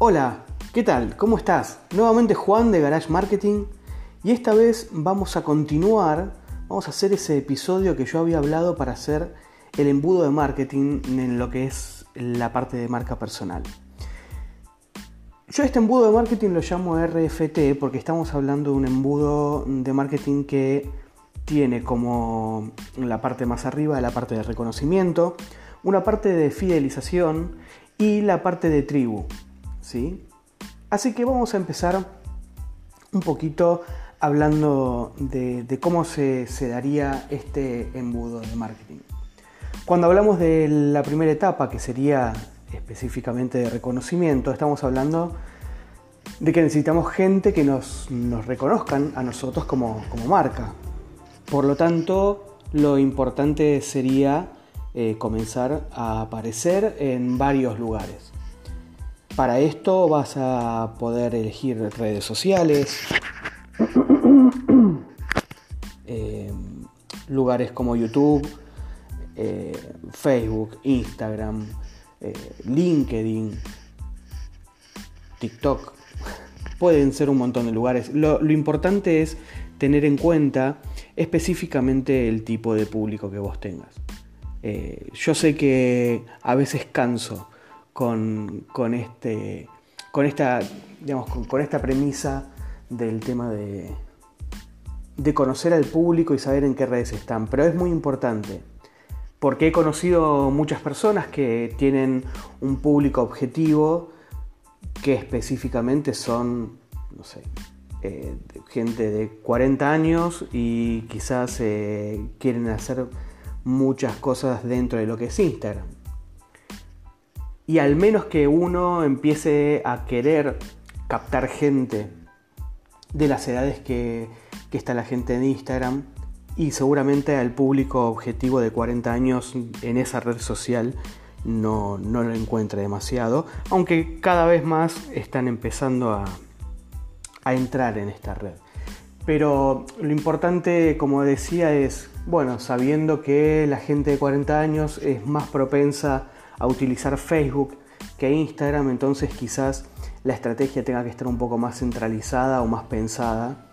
Hola, ¿qué tal? ¿Cómo estás? Nuevamente Juan de Garage Marketing y esta vez vamos a continuar, vamos a hacer ese episodio que yo había hablado para hacer el embudo de marketing en lo que es la parte de marca personal. Yo este embudo de marketing lo llamo RFT porque estamos hablando de un embudo de marketing que tiene como la parte más arriba la parte de reconocimiento, una parte de fidelización y la parte de tribu. ¿Sí? Así que vamos a empezar un poquito hablando de, cómo se, daría este embudo de marketing. Cuando hablamos de la primera etapa, que sería específicamente de reconocimiento, estamos hablando de que necesitamos gente que nos, nos reconozcan a nosotros como, como, marca. Por lo tanto, lo importante sería eh, comenzar a aparecer en varios lugares. Para esto vas a poder elegir redes sociales, eh, lugares como YouTube, eh, Facebook, Instagram, eh, LinkedIn, TikTok. Pueden ser un montón de lugares. Lo, importante es tener en cuenta específicamente el tipo de público que vos tengas. yo sé que a veces canso con, este, con, esta, con, esta premisa del tema de, de conocer al público y saber en qué redes están. Pero es muy importante, porque he conocido muchas personas que tienen un público objetivo que específicamente son, no sé, eh, gente de 40 años y quizás eh, quieren hacer muchas cosas dentro de lo que es Instagram y al menos que uno empiece a querer captar gente de las edades que, está la gente en Instagram y seguramente al público objetivo de 40 años en esa red social no, lo encuentre demasiado, aunque cada vez más están empezando a, a entrar en esta red. Pero lo importante, como decía, es, bueno, sabiendo que la gente de 40 años es más propensa a utilizar Facebook que Instagram, entonces quizás la estrategia tenga que estar un poco más centralizada o más pensada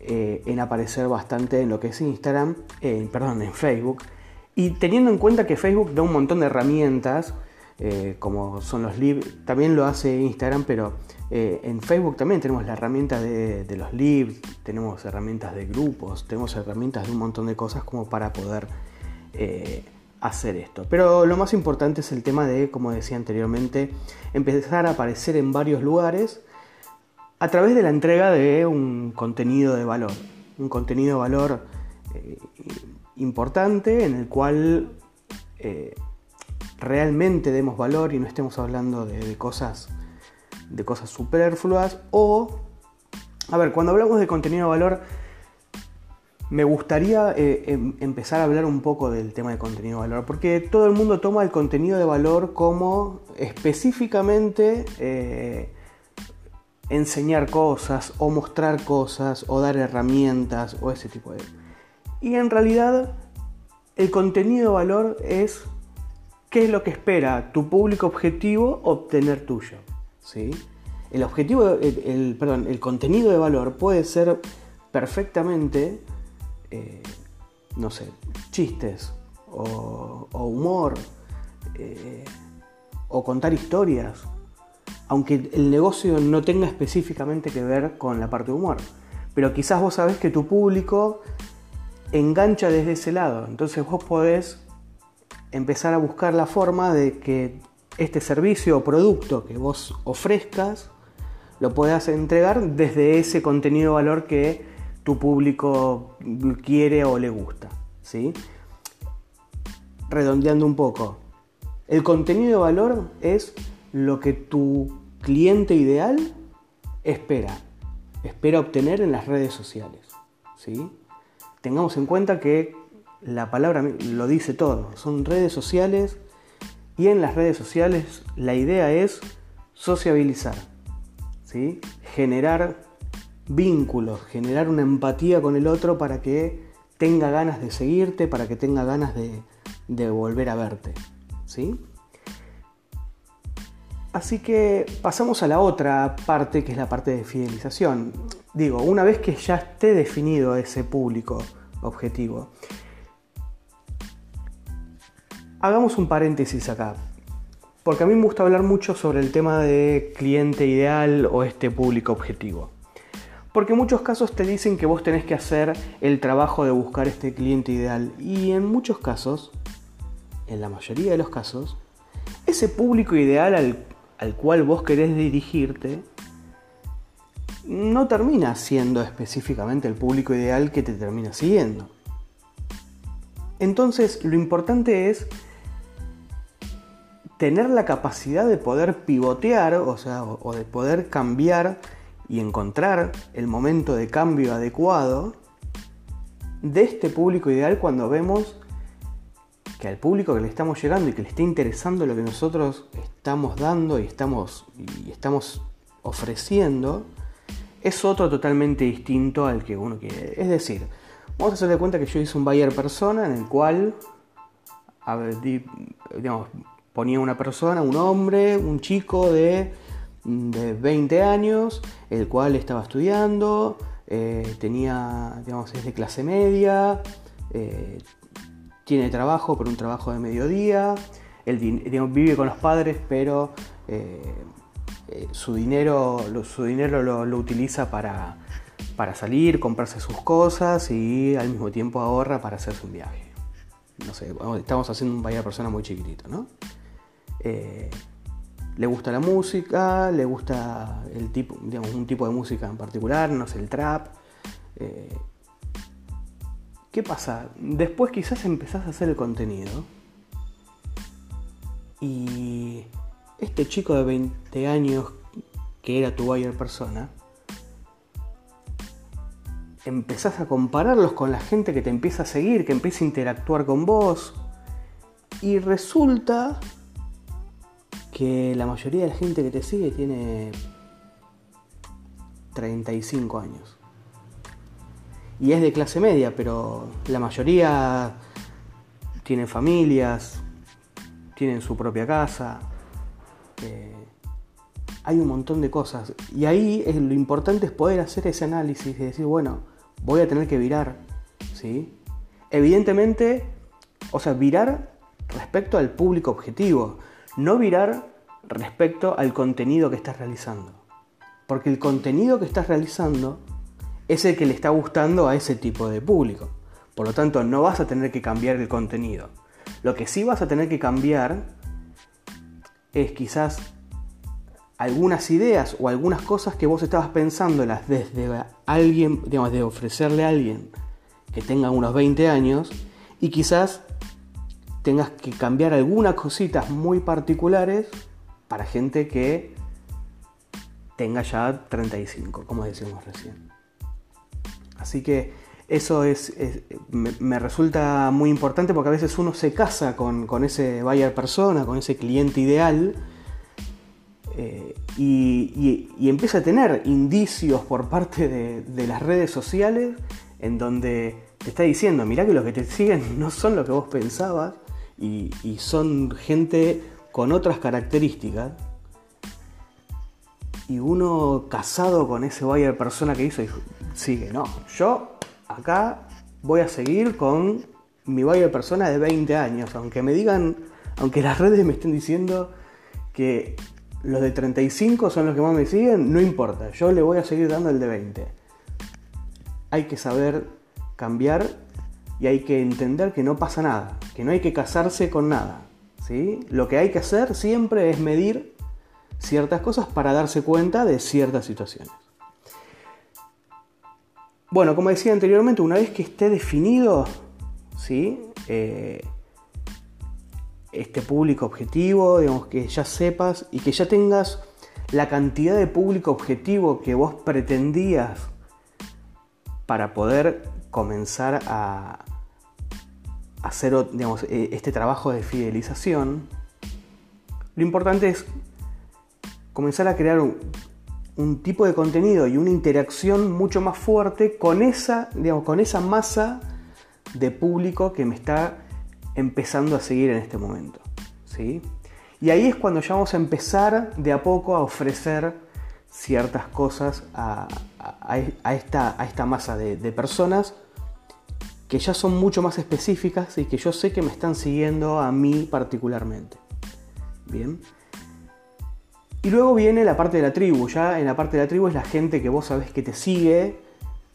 eh, en aparecer bastante en lo que es Instagram, perdón, en Facebook. Y teniendo en cuenta que Facebook da un montón de herramientas, eh, como son los libros, también lo hace Instagram, pero eh, en Facebook también tenemos la herramienta de, los libros, tenemos herramientas de grupos, tenemos herramientas de un montón de cosas como para poder hacer esto. Pero lo más importante es el tema de, como decía anteriormente, empezar a aparecer en varios lugares a través de la entrega de un contenido de valor. Un contenido de valor eh, importante en el cual eh, realmente demos valor y no estemos hablando de, cosas de cosas superfluas o a ver, cuando hablamos de contenido de valor me gustaría eh, em, empezar a hablar un poco del tema de contenido de valor, porque todo el mundo toma el contenido de valor como específicamente eh, enseñar cosas o mostrar cosas o dar herramientas o ese tipo de... Y en realidad el contenido de valor es qué es lo que espera tu público objetivo obtener tuyo. ¿sí? El objetivo, el, perdón, el contenido de valor puede ser perfectamente eh, no sé, chistes o, humor eh, o contar historias, aunque el negocio no tenga específicamente que ver con la parte de humor. Pero quizás vos sabés que tu público engancha desde ese lado, entonces vos podés empezar a buscar la forma de que este servicio o producto que vos ofrezcas lo puedas entregar desde ese contenido de valor que tu público quiere o le gusta. ¿sí? Redondeando un poco, el contenido de valor es lo que tu cliente ideal espera, espera obtener en las redes sociales. ¿sí? Tengamos en cuenta que la palabra lo dice todo, son redes sociales y en las redes sociales la idea es sociabilizar, ¿sí? generar vínculos, generar una empatía con el otro para que tenga ganas de seguirte, para que tenga ganas de, volver a verte. ¿sí? Así que pasamos a la otra parte, que es la parte de fidelización. Digo, una vez que ya esté definido ese público objetivo, hagamos un paréntesis acá. Porque a mí me gusta hablar mucho sobre el tema de cliente ideal o este público objetivo. Porque muchos casos te dicen que vos tenés que hacer el trabajo de buscar este cliente ideal. Y en muchos casos, en la mayoría de los casos, ese público ideal al al cual vos querés dirigirte no termina siendo específicamente el público ideal que te termina siguiendo. Entonces, lo importante es tener la capacidad de poder pivotear, o sea, o de poder cambiar y encontrar el momento de cambio adecuado de este público ideal cuando vemos que al público que le estamos llegando y que le esté interesando lo que nosotros estamos dando y estamos, y estamos ofreciendo, es otro totalmente distinto al que uno quiere. Es decir, vamos a hacer de cuenta que yo hice un buyer persona en el cual ponía una persona, un hombre, un chico de, de 20 años, el cual estaba estudiando, eh, tenía, digamos, es de clase media, eh, tiene trabajo, pero un trabajo de mediodía, él vive con los padres, pero eh, su dinero, lo, su dinero lo, utiliza para, para, salir, comprarse sus cosas y al mismo tiempo ahorra para hacerse un viaje. No sé, estamos haciendo un vaya persona muy chiquitito, ¿no? Le gusta la música, le gusta el tipo, digamos, un tipo de música en particular, no sé, el trap. ¿Qué pasa? Después quizás empezás a hacer el contenido y este chico de 20 años que era tu buyer persona, empezás a compararlos con la gente que te empieza a seguir, que empieza a interactuar con vos y resulta que la mayoría de la gente que te sigue tiene 35 años y es de clase media, pero la mayoría tienen familias, tienen su propia casa. Eh, hay un montón de cosas. Y ahí lo importante es poder hacer ese análisis y decir, bueno, voy a tener que virar. ¿sí? Evidentemente, o sea, virar respecto al público objetivo, no virar respecto al contenido que estás realizando. Porque el contenido que estás realizando es el que le está gustando a ese tipo de público. Por lo tanto, no vas a tener que cambiar el contenido. Lo que sí vas a tener que cambiar es quizás algunas ideas o algunas cosas que vos estabas pensándolas desde alguien, digamos, de ofrecerle a alguien que tenga unos 20 años y quizás tengas que cambiar algunas cositas muy particulares para gente que tenga ya 35, como decíamos recién. Así que eso es, me, resulta muy importante porque a veces uno se casa con, ese buyer persona, con ese cliente ideal, eh, y, empieza a tener indicios por parte de, las redes sociales en donde te está diciendo, mirá que los que te siguen no son lo que vos pensabas y, son gente con otras características. Y uno casado con ese buyer persona que hizo, sigue. No, yo acá voy a seguir con mi de persona de 20 años, aunque me digan, aunque las redes me estén diciendo que los de 35 son los que más me siguen, no importa, yo le voy a seguir dando el de 20. Hay que saber cambiar y hay que entender que no pasa nada, que no hay que casarse con nada. ¿sí? Lo que hay que hacer siempre es medir ciertas cosas para darse cuenta de ciertas situaciones. Bueno, como decía anteriormente, una vez que esté definido ¿sí? Eh, este público objetivo, digamos que ya sepas y que ya tengas la cantidad de público objetivo que vos pretendías para poder comenzar a hacer e, este trabajo de fidelización, lo importante es comenzar a crear un, tipo de contenido y una interacción mucho más fuerte con esa, con esa masa de público que me está empezando a seguir en este momento. ¿sí? Y ahí es cuando ya vamos a empezar de a poco a ofrecer ciertas cosas a, esta, a esta, masa de, personas que ya son mucho más específicas y que yo sé que me están siguiendo a mí particularmente. Bien. Y luego viene la parte de la tribu. Ya en la parte de la tribu es la gente que vos sabés que te sigue,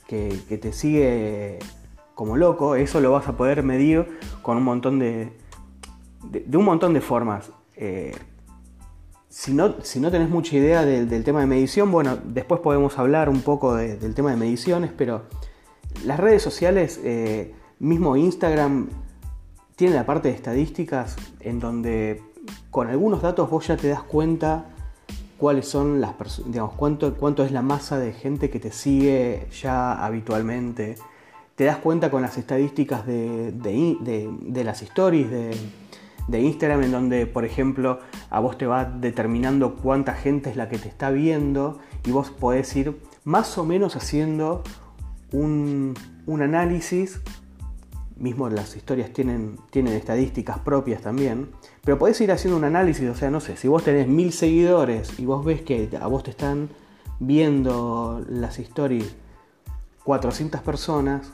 que, te sigue como loco. Eso lo vas a poder medir con un montón de. de, un montón de formas. Eh, si, no, si no tenés mucha idea del, tema de medición, bueno, después podemos hablar un poco del tema de mediciones, pero las redes sociales, eh, mismo Instagram, tiene la parte de estadísticas en donde con algunos datos vos ya te das cuenta cuáles son las digamos, cuánto, cuánto es la masa de gente que te sigue ya habitualmente. Te das cuenta con las estadísticas de, las stories de, Instagram, en donde, por ejemplo, a vos te va determinando cuánta gente es la que te está viendo y vos podés ir más o menos haciendo un, análisis mismo las historias tienen, tienen estadísticas propias también, pero podés ir haciendo un análisis, o sea, no sé, si vos tenés mil seguidores y vos ves que a vos te están viendo las historias 400 personas,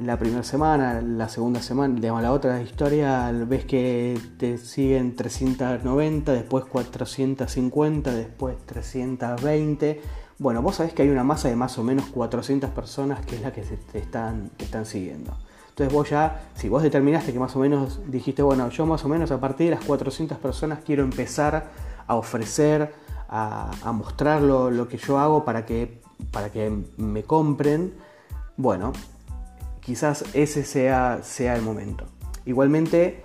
la primera semana, la segunda semana, digamos, la otra historia ves que te siguen 390, después 450, después 320. Bueno, vos sabés que hay una masa de más o menos 400 personas que es la que te están, están siguiendo. Entonces vos ya, si vos determinaste que más o menos dijiste, bueno, yo más o menos a partir de las 400 personas quiero empezar a ofrecer, a, mostrar lo, que yo hago para que, para que me compren, bueno, quizás ese sea, sea el momento. Igualmente,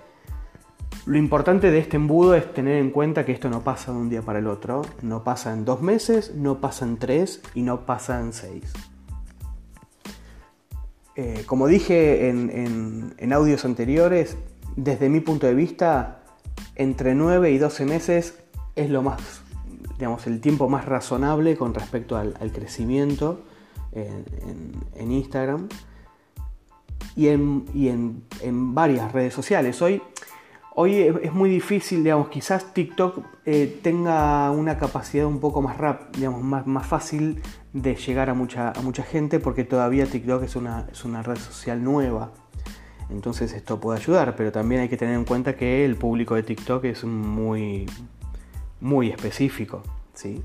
lo importante de este embudo es tener en cuenta que esto no pasa de un día para el otro, no pasa en dos meses, no pasa en tres y no pasa en seis. Eh, como dije en, audios anteriores, desde mi punto de vista, entre 9 y 12 meses es lo más, digamos, el tiempo más razonable con respecto al, crecimiento en, Instagram y, en, varias redes sociales. Hoy, hoy es muy difícil, digamos, quizás TikTok eh, tenga una capacidad un poco más rap, digamos, más, fácil de llegar a mucha, mucha gente porque todavía TikTok es una, es una red social nueva. Entonces esto puede ayudar, pero también hay que tener en cuenta que el público de TikTok es muy, muy específico. ¿sí?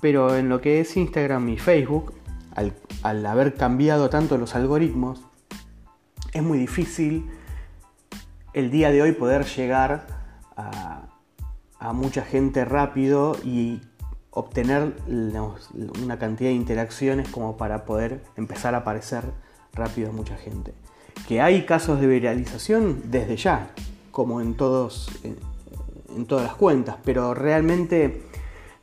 Pero en lo que es Instagram y Facebook, al, haber cambiado tanto los algoritmos, es muy difícil el día de hoy poder llegar a, mucha gente rápido y obtener una cantidad de interacciones como para poder empezar a aparecer rápido a mucha gente. Que hay casos de viralización desde ya, como en, todos, en, todas las cuentas, pero realmente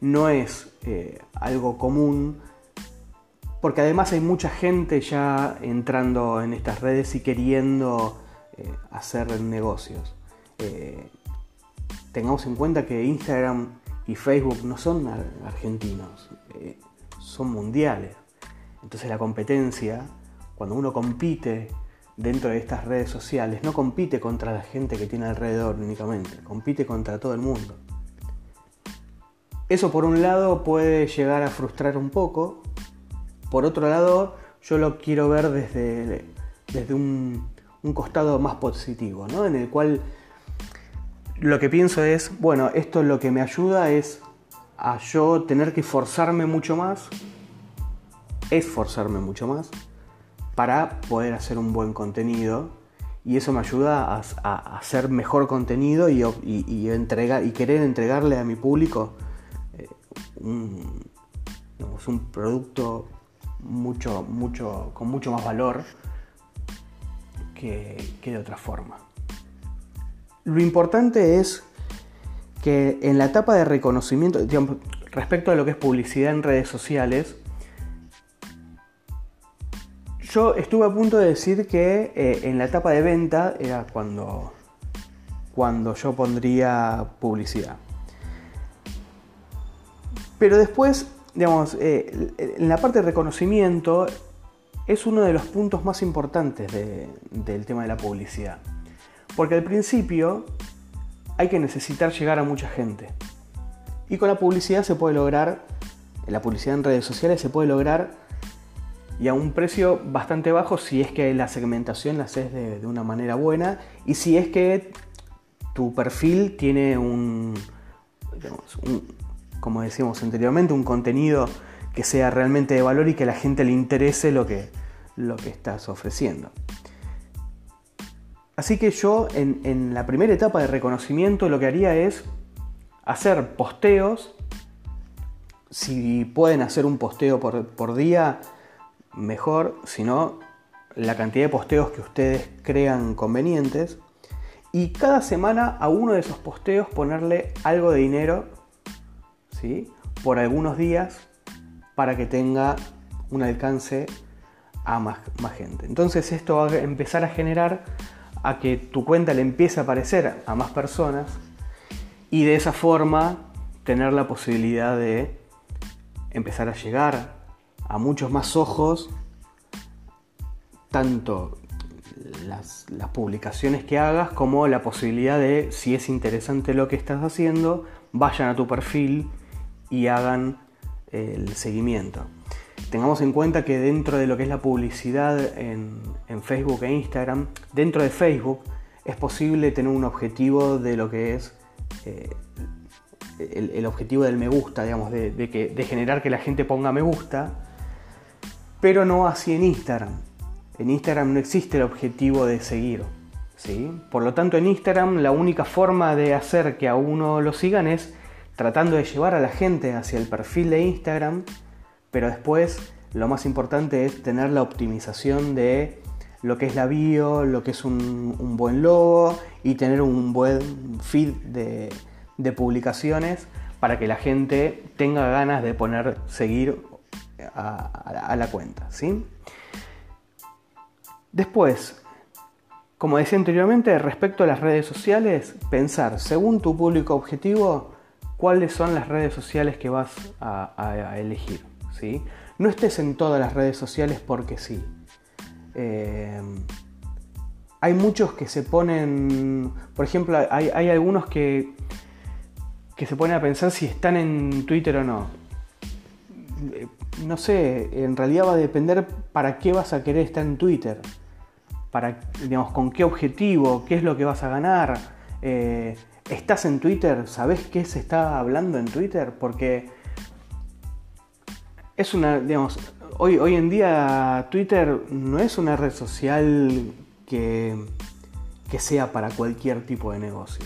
no es eh, algo común porque además hay mucha gente ya entrando en estas redes y queriendo eh, hacer negocios. Eh, tengamos en cuenta que Instagram y Facebook no son argentinos, eh, son mundiales. Entonces la competencia, cuando uno compite dentro de estas redes sociales, no compite contra la gente que tiene alrededor únicamente, compite contra todo el mundo. Eso por un lado puede llegar a frustrar un poco, por otro lado yo lo quiero ver desde, desde un, un costado más positivo, ¿no? en el cual lo que pienso es, bueno, esto lo que me ayuda es a yo tener que forzarme mucho más, esforzarme mucho más, para poder hacer un buen contenido. Y eso me ayuda a, hacer mejor contenido y, entregar, y querer entregarle a mi público eh, un, un producto mucho, mucho, con mucho más valor que de otra forma. Lo importante es que en la etapa de reconocimiento, respecto a lo que es publicidad en redes sociales, yo estuve a punto de decir que eh, en la etapa de venta era cuando, cuando yo pondría publicidad. Pero después, digamos, eh, en la parte de reconocimiento es uno de los puntos más importantes del tema de la publicidad. Porque al principio hay que necesitar llegar a mucha gente. Y con la publicidad se puede lograr, la publicidad en redes sociales se puede lograr y a un precio bastante bajo si es que la segmentación la haces de, una manera buena y si es que tu perfil tiene un, como decíamos anteriormente, un contenido que sea realmente de valor y que a la gente le interese lo que, lo que estás ofreciendo. Así que yo en, la primera etapa de reconocimiento lo que haría es hacer posteos. Si pueden hacer un posteo por, por día, mejor. Si no, la cantidad de posteos que ustedes crean convenientes. Y cada semana a uno de esos posteos ponerle algo de dinero ¿sí? por algunos días para que tenga un alcance a más, gente. Entonces esto va a empezar a generar a que tu cuenta le empiece a aparecer a más personas y de esa forma tener la posibilidad de empezar a llegar a muchos más ojos, tanto las, publicaciones que hagas como la posibilidad de, si es interesante lo que estás haciendo, vayan a tu perfil y hagan el seguimiento. Tengamos en cuenta que dentro de lo que es la publicidad en, Facebook e Instagram, dentro de Facebook es posible tener un objetivo de lo que es eh, el, objetivo del me gusta, digamos, de, que, de generar que la gente ponga me gusta, pero no así en Instagram. En Instagram no existe el objetivo de seguir. ¿sí? Por lo tanto, en Instagram la única forma de hacer que a uno lo sigan es tratando de llevar a la gente hacia el perfil de Instagram pero después lo más importante es tener la optimización de lo que es la bio, lo que es un, buen logo y tener un buen feed de, publicaciones para que la gente tenga ganas de poner seguir a, la cuenta. ¿sí? Después, como decía anteriormente, respecto a las redes sociales, pensar según tu público objetivo cuáles son las redes sociales que vas a elegir. No estés en todas las redes sociales porque sí. Eh, hay muchos que se ponen, por ejemplo, hay, algunos que, que se ponen a pensar si están en Twitter o no. No sé, en realidad va a depender para qué vas a querer estar en Twitter. Para, digamos, con qué objetivo, qué es lo que vas a ganar. Eh, ¿Estás en Twitter? ¿Sabes qué se está hablando en Twitter? Porque es una, digamos, hoy, hoy en día Twitter no es una red social que, que sea para cualquier tipo de negocio.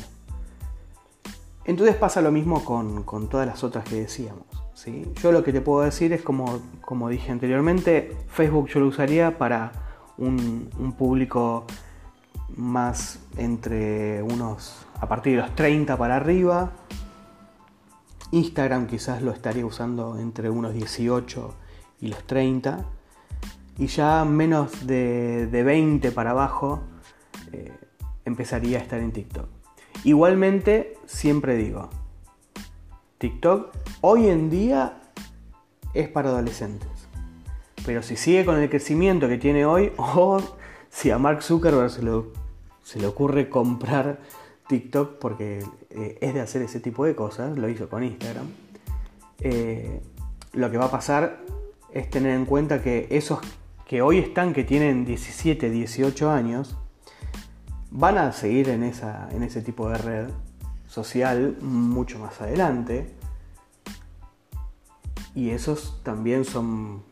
Entonces pasa lo mismo con, todas las otras que decíamos. ¿sí? Yo lo que te puedo decir es, como, como dije anteriormente, Facebook yo lo usaría para un, público más entre unos, a partir de los 30 para arriba, Instagram quizás lo estaría usando entre unos 18 y los 30. Y ya menos de, 20 para abajo eh, empezaría a estar en TikTok. Igualmente, siempre digo, TikTok hoy en día es para adolescentes. Pero si sigue con el crecimiento que tiene hoy, o si a Mark Zuckerberg se, se le ocurre comprar TikTok porque eh, es de hacer ese tipo de cosas, lo hizo con Instagram. Eh, lo que va a pasar es tener en cuenta que esos que hoy están, que tienen 17, 18 años, van a seguir en, esa, en ese tipo de red social mucho más adelante. Y esos también son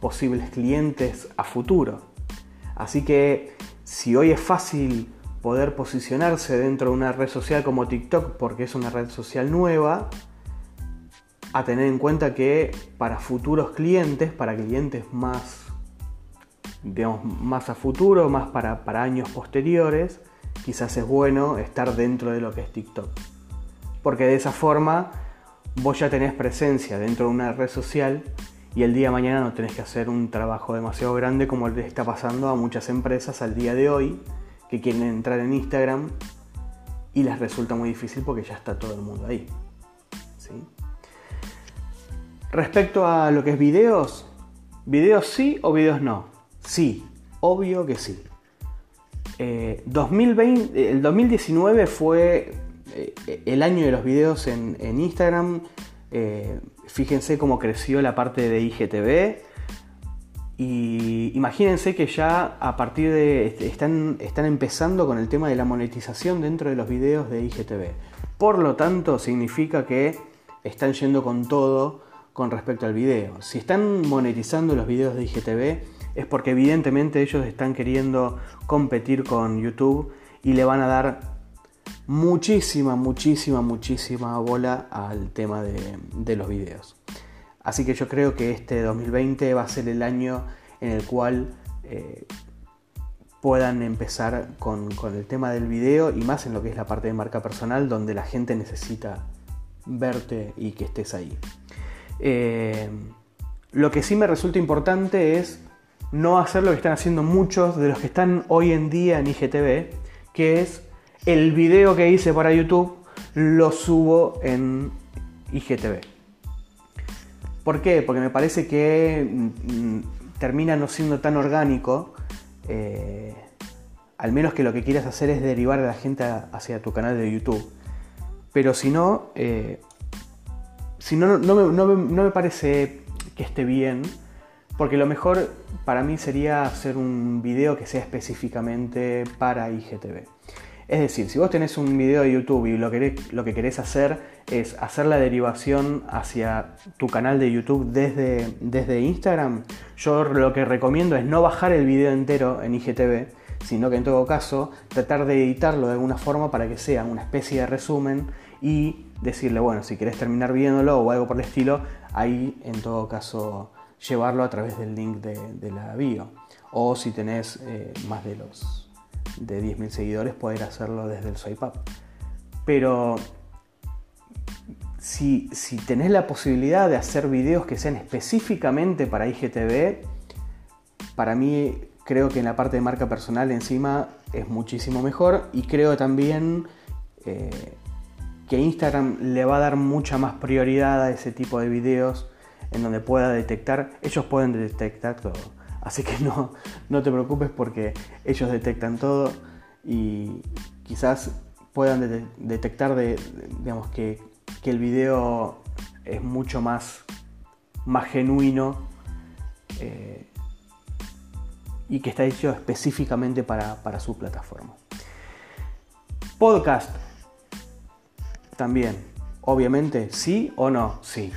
posibles clientes a futuro. Así que si hoy es fácil poder posicionarse dentro de una red social como TikTok porque es una red social nueva, a tener en cuenta que para futuros clientes, para clientes más, digamos, más a futuro, más para, para años posteriores, quizás es bueno estar dentro de lo que es TikTok. Porque de esa forma vos ya tenés presencia dentro de una red social y el día de mañana no tenés que hacer un trabajo demasiado grande como le está pasando a muchas empresas al día de hoy que quieren entrar en Instagram y les resulta muy difícil porque ya está todo el mundo ahí. Respecto a lo que es videos, videos sí o videos no. Sí, obvio que sí. 2020, eh, el 2019 fue eh, el año de los videos en, Instagram. Fíjense cómo creció la parte de IGTV. Y imagínense que ya a partir de. Este, están, están empezando con el tema de la monetización dentro de los videos de IGTV. Por lo tanto, significa que están yendo con todo con respecto al video. Si están monetizando los videos de IGTV, es porque evidentemente ellos están queriendo competir con YouTube y le van a dar muchísima, muchísima, muchísima bola al tema de, los videos. Así que yo creo que este 2020 va a ser el año en el cual eh, puedan empezar con, el tema del video y más en lo que es la parte de marca personal donde la gente necesita verte y que estés ahí. Eh, lo que sí me resulta importante es no hacer lo que están haciendo muchos de los que están hoy en día en IGTV, que es el video que hice para YouTube lo subo en IGTV. ¿Por qué? Porque me parece que mm, termina no siendo tan orgánico, eh, al menos que lo que quieras hacer es derivar a la gente hacia tu canal de YouTube. Pero si no, eh, si no, no me parece que esté bien porque lo mejor para mí sería hacer un video que sea específicamente para IGTV. Es decir, si vos tenés un video de YouTube y lo, lo que querés hacer es hacer la derivación hacia tu canal de YouTube desde, desde Instagram, yo lo que recomiendo es no bajar el video entero en IGTV, sino que en todo caso tratar de editarlo de alguna forma para que sea una especie de resumen y decirle, bueno, si querés terminar viéndolo o algo por el estilo, ahí en todo caso llevarlo a través del link de, la bio. O si tenés eh, más de los de 10.000 seguidores, poder hacerlo desde el up. Pero si, si, tenés la posibilidad de hacer videos que sean específicamente para IGTV, para mí creo que en la parte de marca personal encima es muchísimo mejor y creo también eh, que Instagram le va a dar mucha más prioridad a ese tipo de videos en donde pueda detectar, ellos pueden detectar todo. Así que no, no te preocupes porque ellos detectan todo y quizás puedan detectar de, digamos, que, el video es mucho más, más genuino eh, y que está hecho específicamente para, para su plataforma. Podcast. También, obviamente, sí o no, sí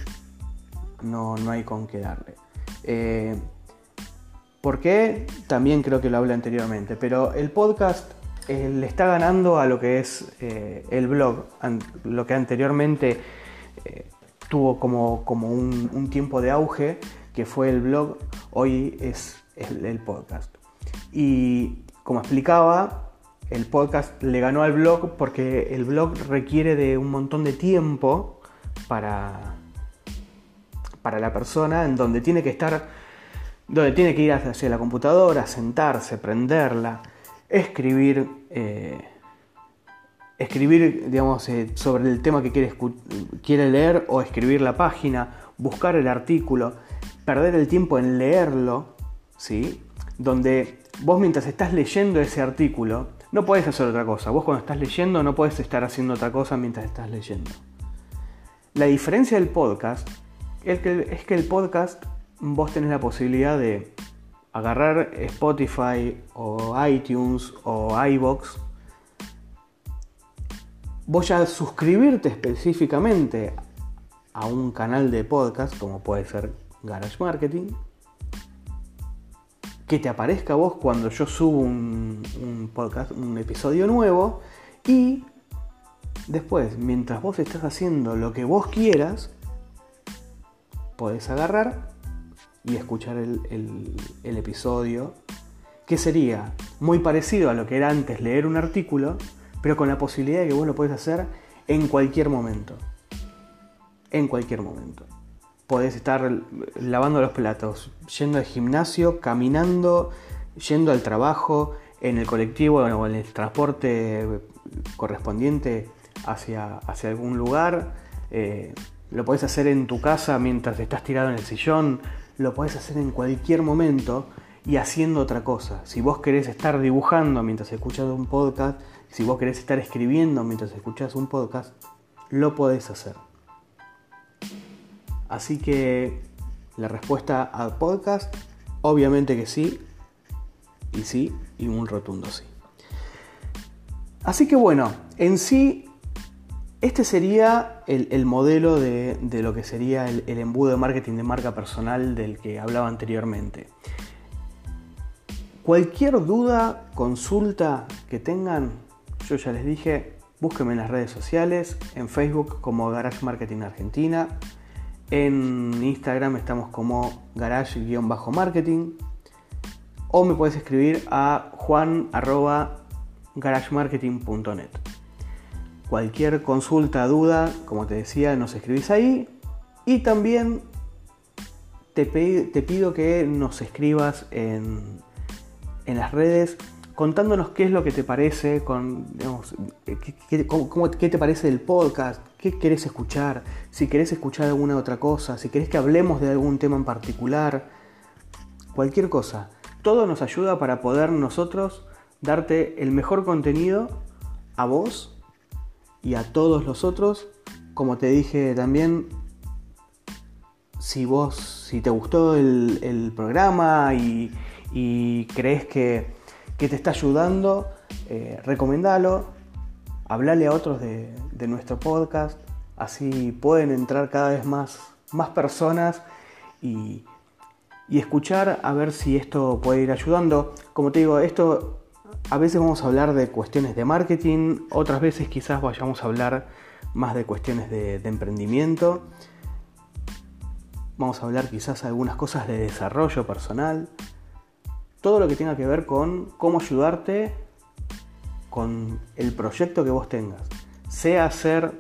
no, no hay con qué darle. Eh, ¿Por qué? También creo que lo hablé anteriormente, pero el podcast eh, le está ganando a lo que es eh, el blog, lo que anteriormente tuvo como, como un, tiempo de auge, que fue el blog, hoy es el, podcast. Y como explicaba, el podcast le ganó al blog porque el blog requiere de un montón de tiempo para, para la persona en donde tiene que estar, donde tiene que ir hacia la computadora, sentarse, prenderla, escribir, eh, escribir digamos, eh, sobre el tema que quiere, quiere leer o escribir la página, buscar el artículo, perder el tiempo en leerlo, ¿sí? donde vos mientras estás leyendo ese artículo, no puedes hacer otra cosa. Vos cuando estás leyendo no puedes estar haciendo otra cosa mientras estás leyendo. La diferencia del podcast es que, el podcast vos tenés la posibilidad de agarrar Spotify o iTunes o iBox, vos ya suscribirte específicamente a un canal de podcast, como puede ser Garage Marketing, que te aparezca vos cuando yo subo un, un podcast, un episodio nuevo, y después, mientras vos estás haciendo lo que vos quieras, podés agarrar y escuchar el, episodio, que sería muy parecido a lo que era antes leer un artículo, pero con la posibilidad de que vos lo podés hacer en cualquier momento. En cualquier momento. Podés estar lavando los platos, yendo al gimnasio, caminando, yendo al trabajo, en el colectivo o en el transporte correspondiente hacia, hacia algún lugar. Eh, lo podés hacer en tu casa mientras estás tirado en el sillón, lo podés hacer en cualquier momento y haciendo otra cosa. Si vos querés estar dibujando mientras escuchas un podcast, si vos querés estar escribiendo mientras escuchas un podcast, lo podés hacer. Así que la respuesta al podcast, obviamente que sí, y sí, y un rotundo sí. Así que bueno, en sí, este sería el, modelo de, lo que sería el, el embudo de marketing de marca personal del que hablaba anteriormente. Cualquier duda, consulta que tengan, yo ya les dije, búsquenme en las redes sociales, en Facebook como Garage Marketing Argentina, en Instagram estamos como garage-marketing, o me puedes escribir a juan.garagemarketing.net. Cualquier consulta, duda, como te decía, nos escribís ahí. Y también te, pido que nos escribas en, en las redes contándonos qué es lo que te parece, con, qué, te parece del podcast, qué querés escuchar, si querés escuchar alguna otra cosa, si querés que hablemos de algún tema en particular, cualquier cosa. Todo nos ayuda para poder nosotros darte el mejor contenido a vos y a todos los otros. Como te dije también, si vos, si te gustó el programa y, y crees que, te está ayudando, eh, recomendalo, hablale a otros de, nuestro podcast, así pueden entrar cada vez más, más personas y, escuchar a ver si esto puede ir ayudando. Como te digo, esto a veces vamos a hablar de cuestiones de marketing, otras veces quizás vayamos a hablar más de cuestiones de, emprendimiento. Vamos a hablar quizás algunas cosas de desarrollo personal todo lo que tenga que ver con cómo ayudarte con el proyecto que vos tengas. Sea ser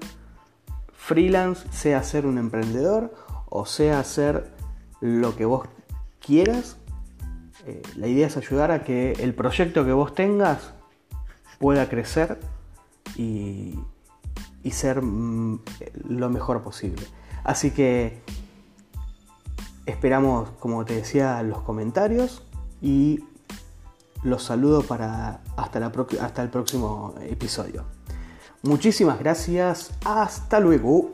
freelance, sea ser un emprendedor o sea hacer lo que vos quieras. Eh, la idea es ayudar a que el proyecto que vos tengas pueda crecer y, y ser mm, lo mejor posible. Así que esperamos, como te decía, los comentarios y los saludo para hasta, la, hasta el próximo episodio. Muchísimas gracias, hasta luego.